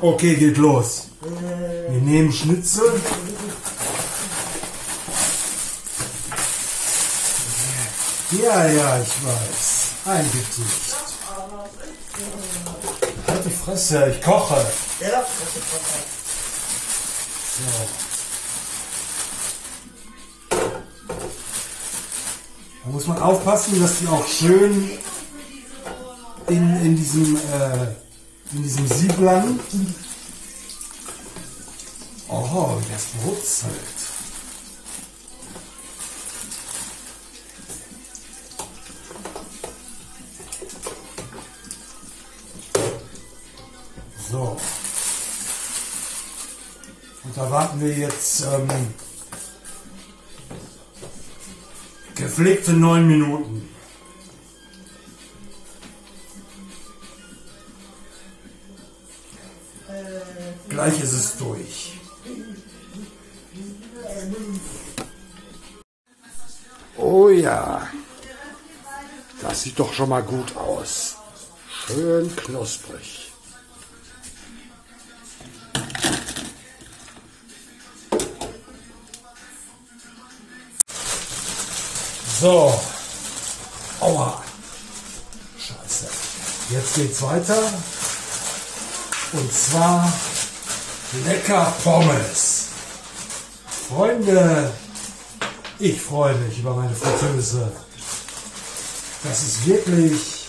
Okay, geht los. Wir nehmen Schnitzel. Ja, ja, ich weiß. Ein Gedicht. Halt die Fresse, ich koche. Ja, perfekt. Da muss man aufpassen, dass die auch schön in, in diesem äh, in diesem Sieb landen. Oh, das brutzelt. So. Und da warten wir jetzt ähm, gepflegte neun Minuten. Gleich ist es durch. Oh ja, das sieht doch schon mal gut aus. Schön knusprig. So. Aua. Scheiße. Jetzt geht's weiter. Und zwar lecker Pommes. Freunde, ich freue mich über meine Fritteuse. Das ist wirklich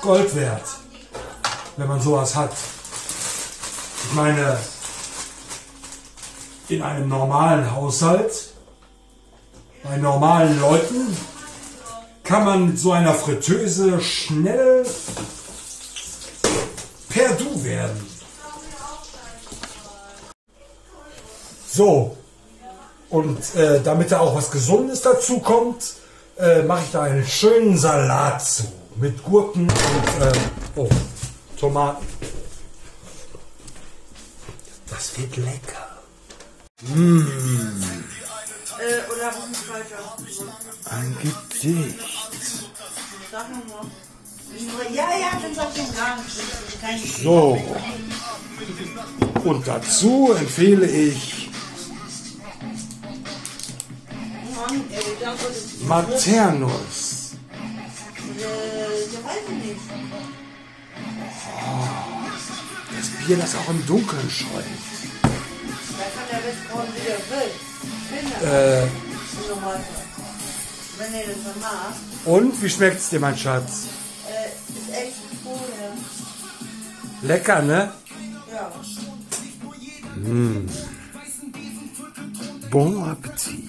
Gold wert, wenn man sowas hat. Ich meine, in einem normalen Haushalt, bei normalen Leuten, kann man mit so einer Fritteuse schnell per Du werden. So, und äh, damit da auch was Gesundes dazu kommt, äh, mache ich da einen schönen Salat zu. Mit Gurken und äh, oh, Tomaten. Das wird lecker. Ausgedrückt? Ein Gedicht. Sag nochmal. Ja, ja, den gar nicht. Kein So. Und dazu empfehle ich Maternus. Äh, der weiß ich nicht. Das Bier, das auch im Dunkeln schäumt. Da kann der Westbraun wieder will. Kinder. Äh, er und wie schmeckt's dir, mein Schatz? Lecker, ne? Ja. Bon Appetit.